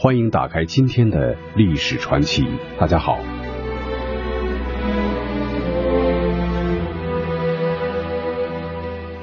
欢迎打开今天的历史传奇。大家好，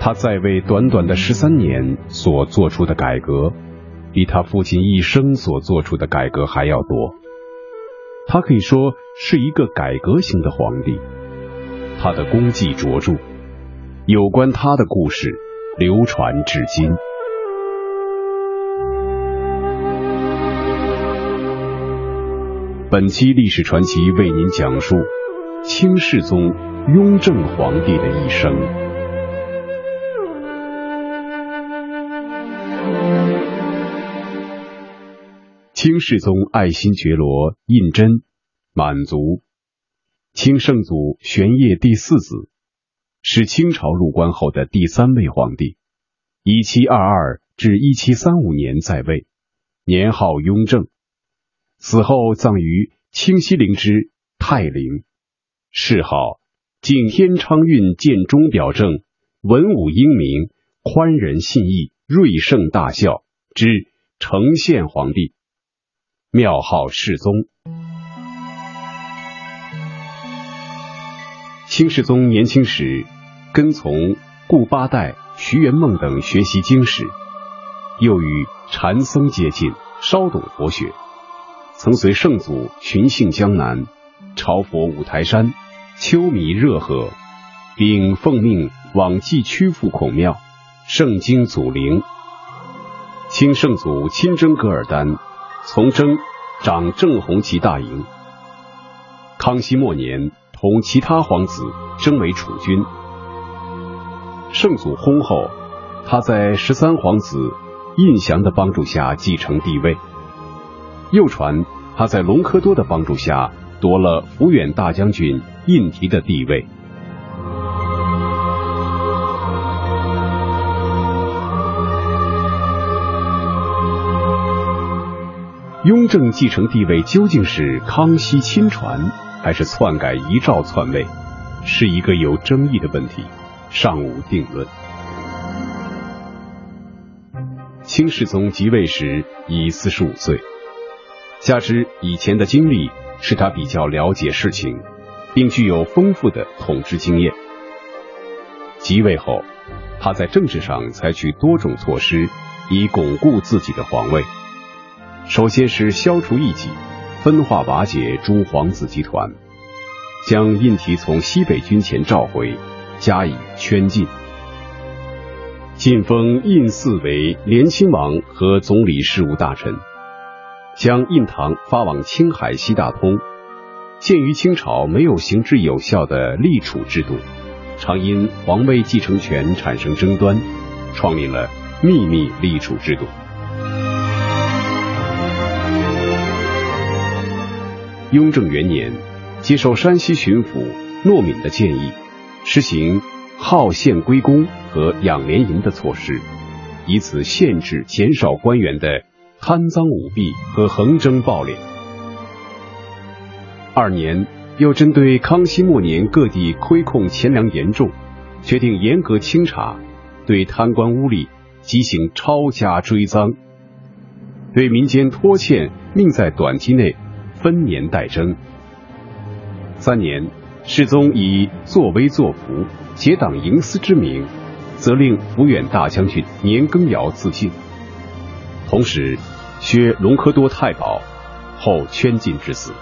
他在位短短的十三年所做出的改革，比他父亲一生所做出的改革还要多。他可以说是一个改革型的皇帝，他的功绩卓著，有关他的故事流传至今。本期历史传奇为您讲述清世宗雍正皇帝的一生。清世宗爱新觉罗胤禛，满族，清圣祖玄烨第四子，是清朝入关后的第三位皇帝，一七二二至一七三五年在位，年号雍正。死后葬于清西陵之泰陵，谥号景天昌运建中表正，文武英明，宽仁信义，瑞圣大孝之承宪皇帝，庙号世宗。清世宗年轻时跟从顾八代、徐元梦等学习经史，又与禅僧接近，稍懂佛学。曾随圣祖巡幸江南，朝佛五台山、秋弥热河，并奉命往祭曲阜孔庙、圣经祖陵。清圣祖亲征噶尔丹，从征掌正红旗大营。康熙末年，同其他皇子征为储君。圣祖薨后，他在十三皇子胤祥的帮助下继承帝位。又传他在隆科多的帮助下夺了抚远大将军胤禔的地位。雍正继承帝位究竟是康熙亲传，还是篡改遗诏篡位，是一个有争议的问题，尚无定论。清世宗即位时已四十五岁。加之以前的经历，使他比较了解事情，并具有丰富的统治经验。即位后，他在政治上采取多种措施，以巩固自己的皇位。首先是消除异己，分化瓦解诸皇子集团，将胤禔从西北军前召回，加以圈禁。晋封胤祀为联亲王和总理事务大臣。将印堂发往青海西大通。鉴于清朝没有行之有效的立储制度，常因皇位继承权产生争端，创立了秘密立储制度。雍正元年，接受山西巡抚诺敏的建议，实行号县归公和养廉银的措施，以此限制减少官员的。贪赃舞弊和横征暴敛。二年，又针对康熙末年各地亏空钱粮严重，决定严格清查，对贪官污吏进行抄家追赃，对民间拖欠命在短期内分年代征。三年，世宗以作威作福、结党营私之名，责令抚远大将军年羹尧自尽。同时，削隆科多太保，后圈禁致死，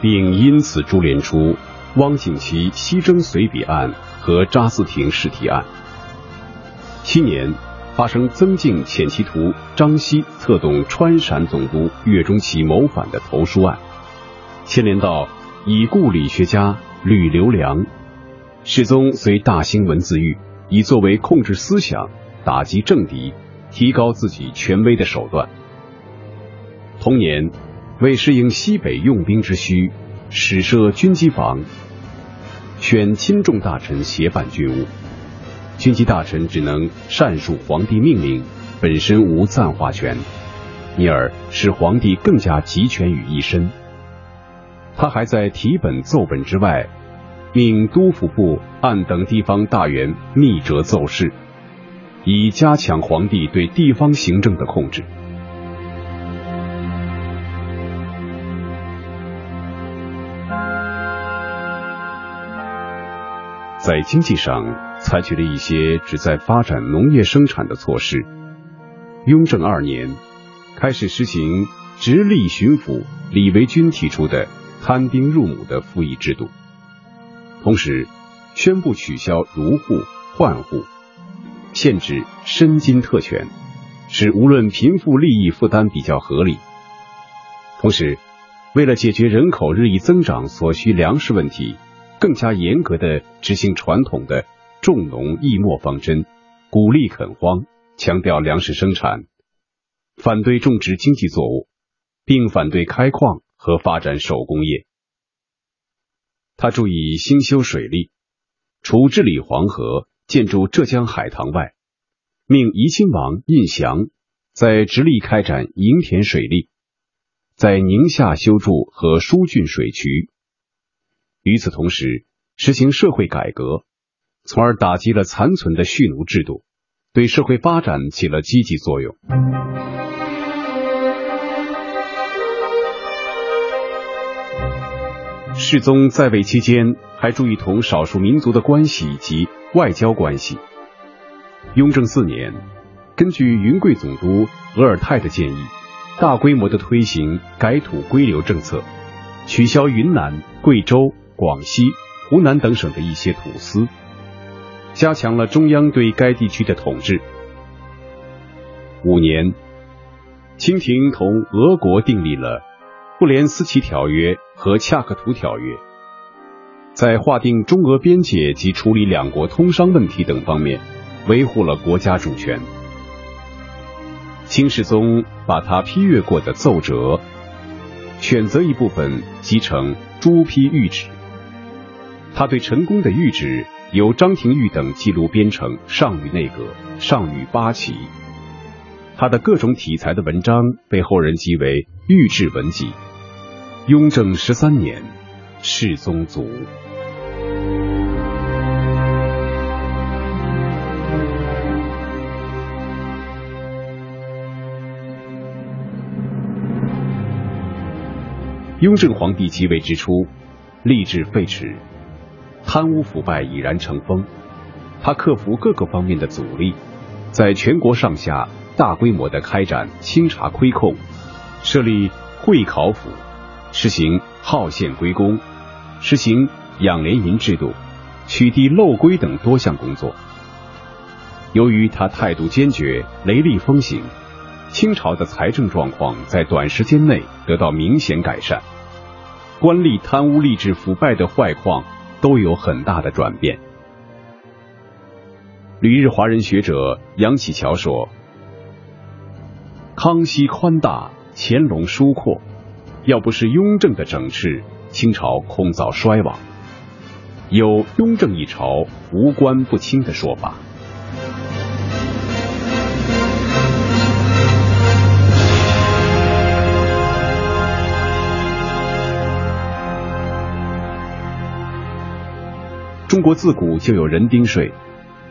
并因此株连出汪景祺西征随笔案和查思廷试题案。七年，发生曾静遣其徒张熙策动川陕总督岳钟琪谋反的投书案，牵连到已故理学家吕留良。世宗虽大兴文字狱，以作为控制思想、打击政敌。提高自己权威的手段。同年，为适应西北用兵之需，始设军机房，选亲重大臣协办军务。军机大臣只能善述皇帝命令，本身无赞化权，因而使皇帝更加集权于一身。他还在题本奏本之外，命督抚部按等地方大员密折奏事。以加强皇帝对地方行政的控制。在经济上采取了一些旨在发展农业生产的措施。雍正二年，开始实行直隶巡抚李维钧提出的摊丁入亩的赋役制度，同时宣布取消如户、换户，限制申金特权，使无论贫富利益负担比较合理。同时，为了解决人口日益增长所需粮食问题，更加严格的执行传统的重农抑末方针，鼓励垦荒。强调粮食生产，反对种植经济作物，并反对开矿和发展手工业。他注意兴修水利，除治理黄河、建筑浙江海棠外，命怡亲王胤祥在直隶开展营田水利，在宁夏修筑和疏浚水渠。与此同时，实行社会改革，从而打击了残存的蓄奴制度。对社会发展起了积极作用。世宗在位期间，还注意同少数民族的关系及外交关系。雍正四年，根据云贵总督额尔泰的建议，大规模的推行改土归流政策，取消云南、贵州、广西、湖南等省的一些土司。加强了中央对该地区的统治。五年，清廷同俄国订立了《布连斯奇条约》和《恰克图条约》，在划定中俄边界及处理两国通商问题等方面，维护了国家主权。清世宗把他批阅过的奏折，选择一部分集成朱批谕旨。他对成功的谕旨。由张廷玉等记录编成《上谕内阁》《上谕八旗》，他的各种题材的文章被后人记为《御制文集》。雍正十三年，世宗卒。雍正皇帝即位之初，立志废弛。贪污腐败已然成风，他克服各个方面的阻力，在全国上下大规模的开展清查亏控，设立会考府，实行号县归公，实行养廉银制度，取缔漏规等多项工作。由于他态度坚决，雷厉风行，清朝的财政状况在短时间内得到明显改善，官吏贪污吏治腐败的坏况。都有很大的转变。旅日华人学者杨启桥说：“康熙宽大，乾隆疏阔，要不是雍正的整治，清朝恐早衰亡。有雍正一朝无官不清的说法。”中国自古就有人丁税，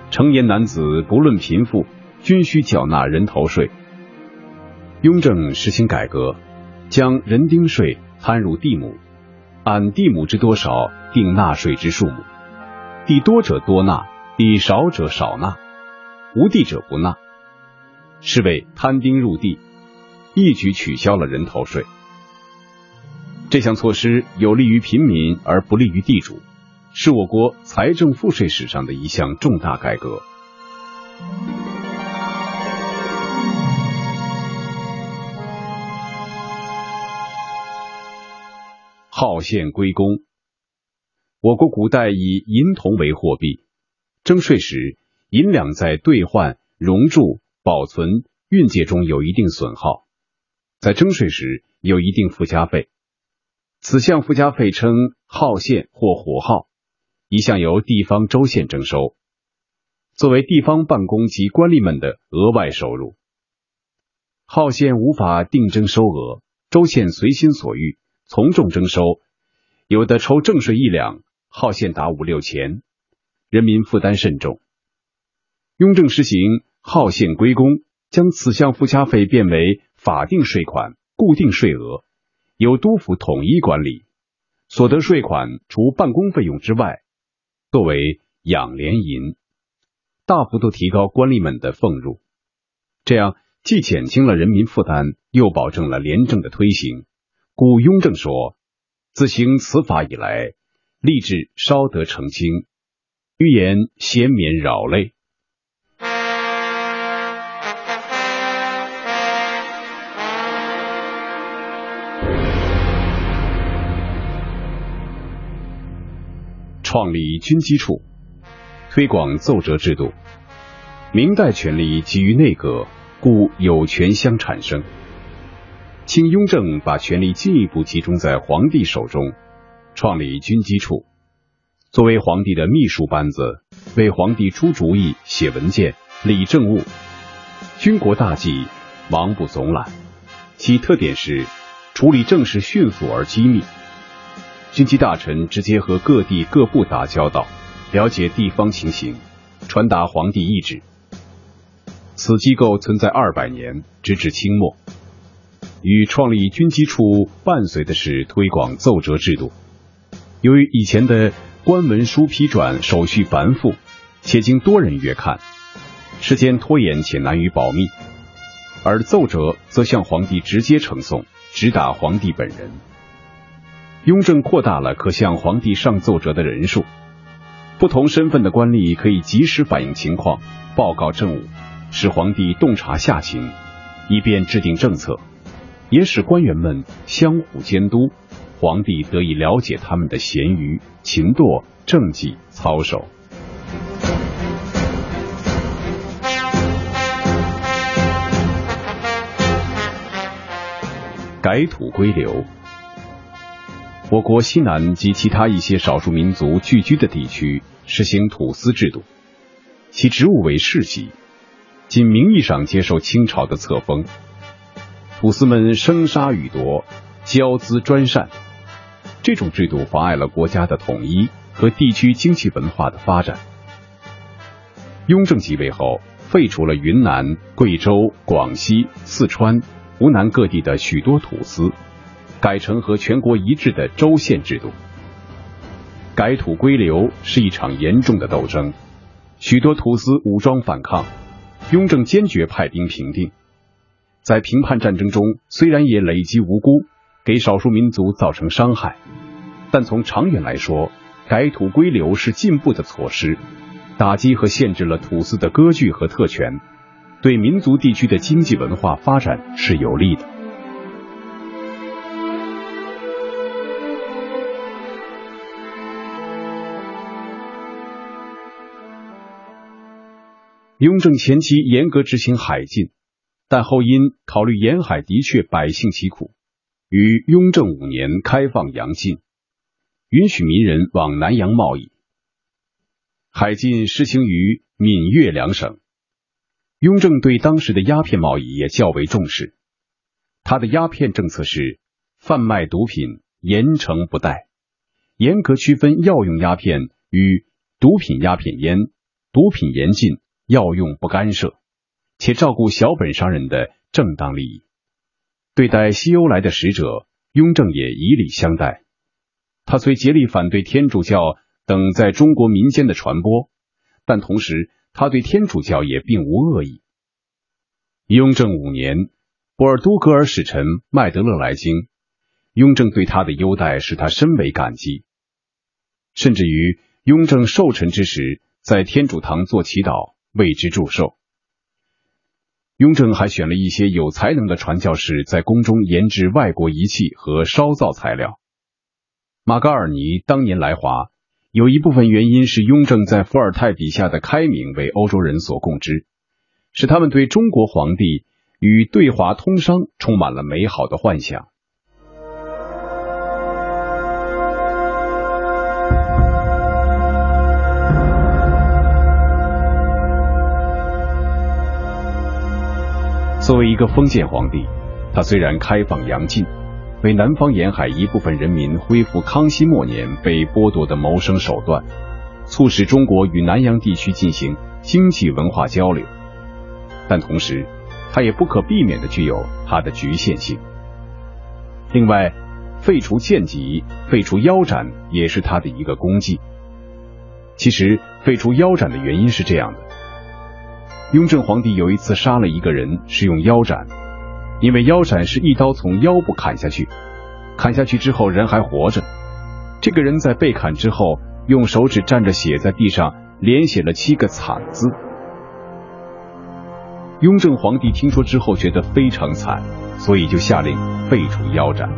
成年男子不论贫富，均需缴纳人头税。雍正实行改革，将人丁税摊入地亩，按地亩之多少定纳税之数目，地多者多纳，地少者少纳，无地者不纳，是为摊丁入地，一举取消了人头税。这项措施有利于平民而不利于地主。是我国财政赋税史上的一项重大改革。号县归公，我国古代以银铜为货币，征税时银两在兑换、熔铸、保存、运借中有一定损耗，在征税时有一定附加费，此项附加费称号县或火号。一向由地方州县征收，作为地方办公及官吏们的额外收入。号县无法定征收额，州县随心所欲，从重征收，有的抽正税一两，号县达五六钱，人民负担甚重。雍正实行号县归公，将此项附加费变为法定税款，固定税额，由督府统一管理，所得税款除办公费用之外。作为养廉银，大幅度提高官吏们的俸禄，这样既减轻了人民负担，又保证了廉政的推行。古雍正说：“自行此法以来，吏治稍得澄清，欲言先免扰累。”创立军机处，推广奏折制度。明代权力基于内阁，故有权相产生。清雍正把权力进一步集中在皇帝手中，创立军机处，作为皇帝的秘书班子，为皇帝出主意、写文件、理政务，军国大计忙不总揽。其特点是处理政事迅速而机密。军机大臣直接和各地各部打交道，了解地方情形，传达皇帝意志。此机构存在二百年，直至清末。与创立军机处伴随的是推广奏折制度。由于以前的官文书批转手续繁复，且经多人阅看，时间拖延且难于保密，而奏折则向皇帝直接呈送，直达皇帝本人。雍正扩大了可向皇帝上奏折的人数，不同身份的官吏可以及时反映情况，报告政务，使皇帝洞察下情，以便制定政策，也使官员们相互监督，皇帝得以了解他们的闲余、勤惰、政绩、操守。改土归流。我国西南及其他一些少数民族聚居的地区实行土司制度，其职务为世袭，仅名义上接受清朝的册封。土司们生杀予夺，骄资专擅，这种制度妨碍了国家的统一和地区经济文化的发展。雍正即位后，废除了云南、贵州、广西、四川、湖南各地的许多土司。改成和全国一致的州县制度，改土归流是一场严重的斗争，许多土司武装反抗，雍正坚决派兵平定。在平叛战争中，虽然也累积无辜，给少数民族造成伤害，但从长远来说，改土归流是进步的措施，打击和限制了土司的割据和特权，对民族地区的经济文化发展是有利的。雍正前期严格执行海禁，但后因考虑沿海的确百姓疾苦，于雍正五年开放洋禁，允许民人往南洋贸易。海禁施行于闽粤两省。雍正对当时的鸦片贸易也较为重视，他的鸦片政策是贩卖毒品严惩不贷，严格区分药用鸦片与毒品鸦片烟，毒品严禁。要用不干涉，且照顾小本商人的正当利益。对待西欧来的使者，雍正也以礼相待。他虽竭力反对天主教等在中国民间的传播，但同时他对天主教也并无恶意。雍正五年，波尔多格尔使臣麦德勒来京，雍正对他的优待使他深为感激，甚至于雍正寿辰之时，在天主堂做祈祷。为之祝寿。雍正还选了一些有才能的传教士，在宫中研制外国仪器和烧造材料。马嘎尔尼当年来华，有一部分原因是雍正在伏尔泰笔下的开明为欧洲人所共知，使他们对中国皇帝与对华通商充满了美好的幻想。作为一个封建皇帝，他虽然开放洋禁，为南方沿海一部分人民恢复康熙末年被剥夺的谋生手段，促使中国与南洋地区进行经济文化交流，但同时，他也不可避免的具有他的局限性。另外，废除贱籍、废除腰斩也是他的一个功绩。其实，废除腰斩的原因是这样的：雍正皇帝有一次杀了一个人，是用腰斩，因为腰斩是一刀从腰部砍下去，砍下去之后人还活着。这个人在被砍之后，用手指蘸着血在地上连写了七个惨字。雍正皇帝听说之后觉得非常惨，所以就下令废除腰斩。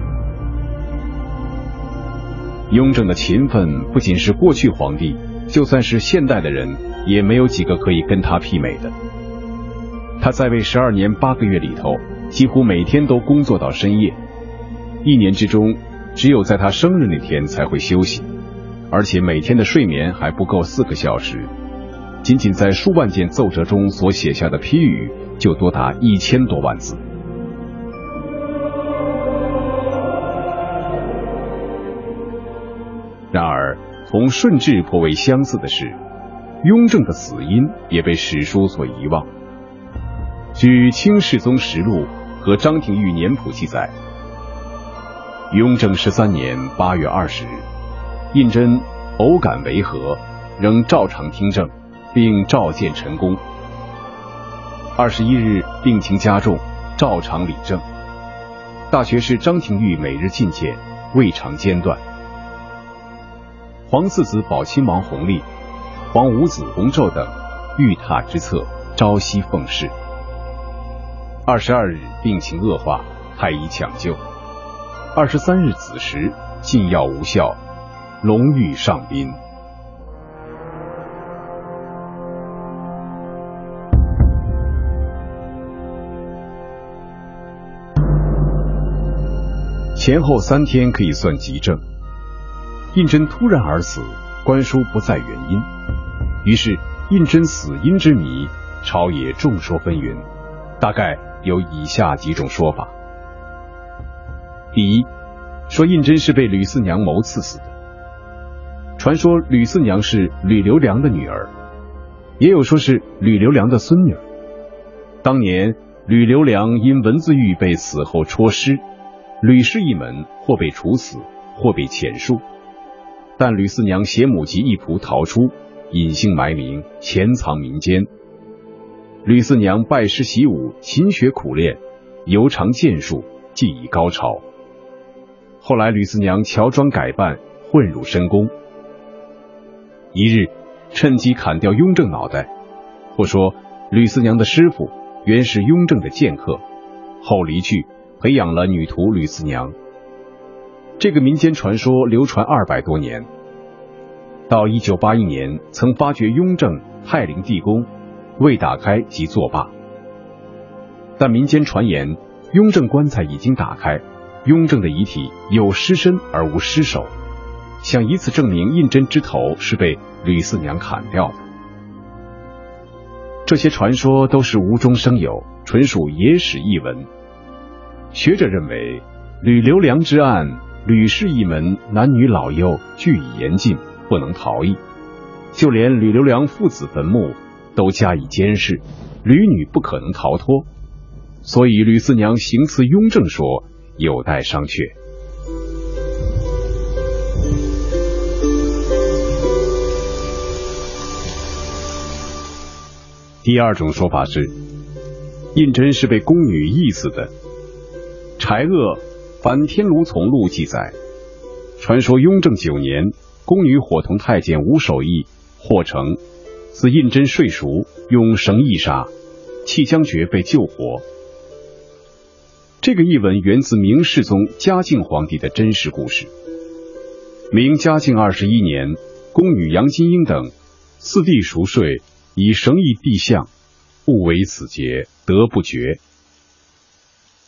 雍正的勤奋不仅是过去皇帝，就算是现代的人也没有几个可以跟他媲美的。他在位十二年八个月里头，几乎每天都工作到深夜，一年之中只有在他生日那天才会休息，而且每天的睡眠还不够四个小时。仅仅在数万件奏折中所写下的批语就多达一千多万字。然而，同顺治颇为相似的是，雍正的死因也被史书所遗忘。据《清世宗实录》和《张廷玉年谱》记载，雍正十三年八月二十日，胤禛偶感违和，仍照常听政。并召见陈宫。二十一日，病情加重，照常理政。大学士张廷玉每日觐见，未尝间断。皇四子宝亲王弘历、黄五子弘昼等御榻之侧，朝夕奉侍。二十二日，病情恶化，太医抢救。二十三日子时，禁药无效，龙御上宾。前后三天可以算急症。胤禛突然而死，官书不在原因，于是胤禛死因之谜，朝野众说纷纭，大概有以下几种说法：第一，说胤禛是被吕四娘谋刺死的，传说吕四娘是吕留良的女儿，也有说是吕留良的孙女。当年吕留良因文字狱被死后戳尸。吕氏一门或被处死，或被遣戍，但吕四娘携母及一仆逃出，隐姓埋名，潜藏民间。吕四娘拜师习武，勤学苦练，尤长剑术，技艺高超。后来吕四娘乔装改扮，混入深宫。一日，趁机砍掉雍正脑袋，或说吕四娘的师傅原是雍正的剑客，后离去。培养了女徒吕四娘，这个民间传说流传二百多年。到一九八一年，曾发掘雍正泰陵地宫未打开即作罢。但民间传言，雍正棺材已经打开，雍正的遗体有尸身而无尸首，想以此证明胤禛之头是被吕四娘砍掉的。这些传说都是无中生有，纯属野史异闻。学者认为，吕留良之案，吕氏一门男女老幼俱已严禁，不能逃逸。就连吕留良父子坟墓都加以监视，吕女不可能逃脱。所以吕四娘行刺雍正说有待商榷。第二种说法是，胤禛是被宫女缢死的。柴鄂《反天炉从录》记载，传说雍正九年，宫女伙同太监吴守义、霍成，自胤禛睡熟，用绳缢杀，弃将绝被救活。这个译文源自明世宗嘉靖皇帝的真实故事。明嘉靖二十一年，宫女杨金英等四弟熟睡，以绳缢地相，不为此节，得不绝。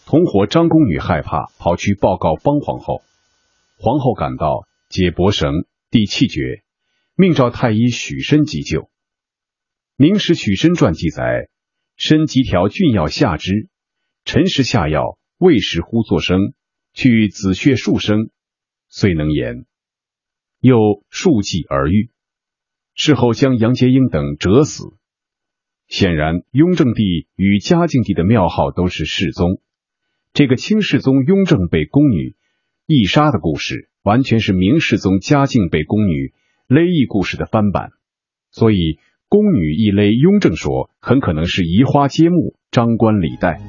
同伙张宫女害怕，跑去报告帮皇后。皇后赶到，解帛绳，第七绝，命召太医许申急救。《明史许申传》记载：申即调郡药下之，辰时下药，未时忽作声，去子血数声，遂能言。又数计而愈。事后将杨洁英等折死。显然，雍正帝与嘉靖帝的庙号都是世宗。这个清世宗雍正被宫女缢杀的故事，完全是明世宗嘉靖被宫女勒缢故事的翻版。所以宫女一勒雍正说很可能是移花接木，张冠李戴。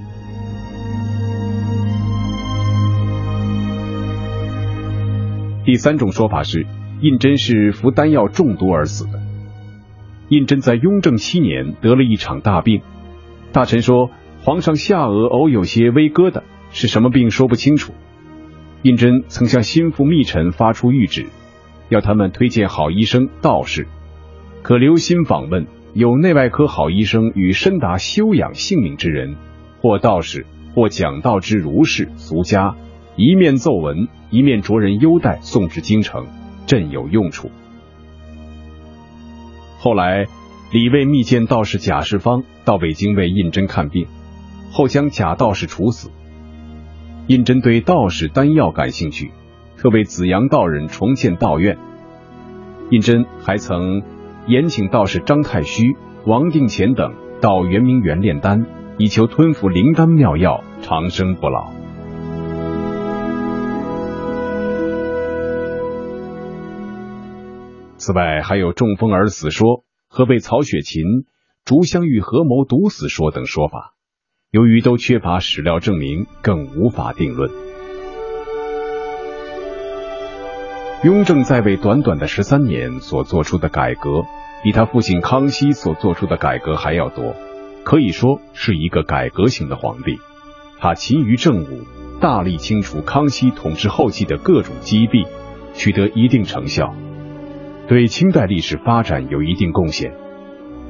第三种说法是，胤禛是服丹药中毒而死的。胤禛在雍正七年得了一场大病，大臣说皇上下颚偶有些微疙瘩，是什么病说不清楚。胤禛曾向心腹密臣发出谕旨，要他们推荐好医生道士，可留心访问有内外科好医生与深达修养性命之人，或道士，或讲道之儒士俗家。一面奏文，一面着人优待，送至京城，朕有用处。后来，李卫密见道士贾世芳到北京为胤禛看病，后将贾道士处死。胤禛对道士丹药感兴趣，特为紫阳道人重建道院。胤禛还曾延请道士张太虚、王定乾等到圆明园炼丹，以求吞服灵丹妙药，长生不老。此外，还有中风而死说和被曹雪芹、竹香玉合谋毒死说等说法。由于都缺乏史料证明，更无法定论。雍正在位短短的十三年所做出的改革，比他父亲康熙所做出的改革还要多，可以说是一个改革型的皇帝。他勤于政务，大力清除康熙统治后期的各种积弊，取得一定成效。对清代历史发展有一定贡献，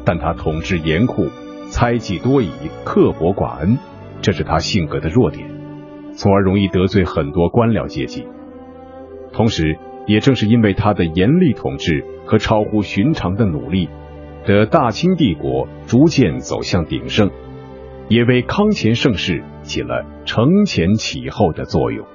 但他统治严酷，猜忌多疑，刻薄寡恩，这是他性格的弱点，从而容易得罪很多官僚阶级。同时，也正是因为他的严厉统治和超乎寻常的努力，的大清帝国逐渐走向鼎盛，也为康乾盛世起了承前启后的作用。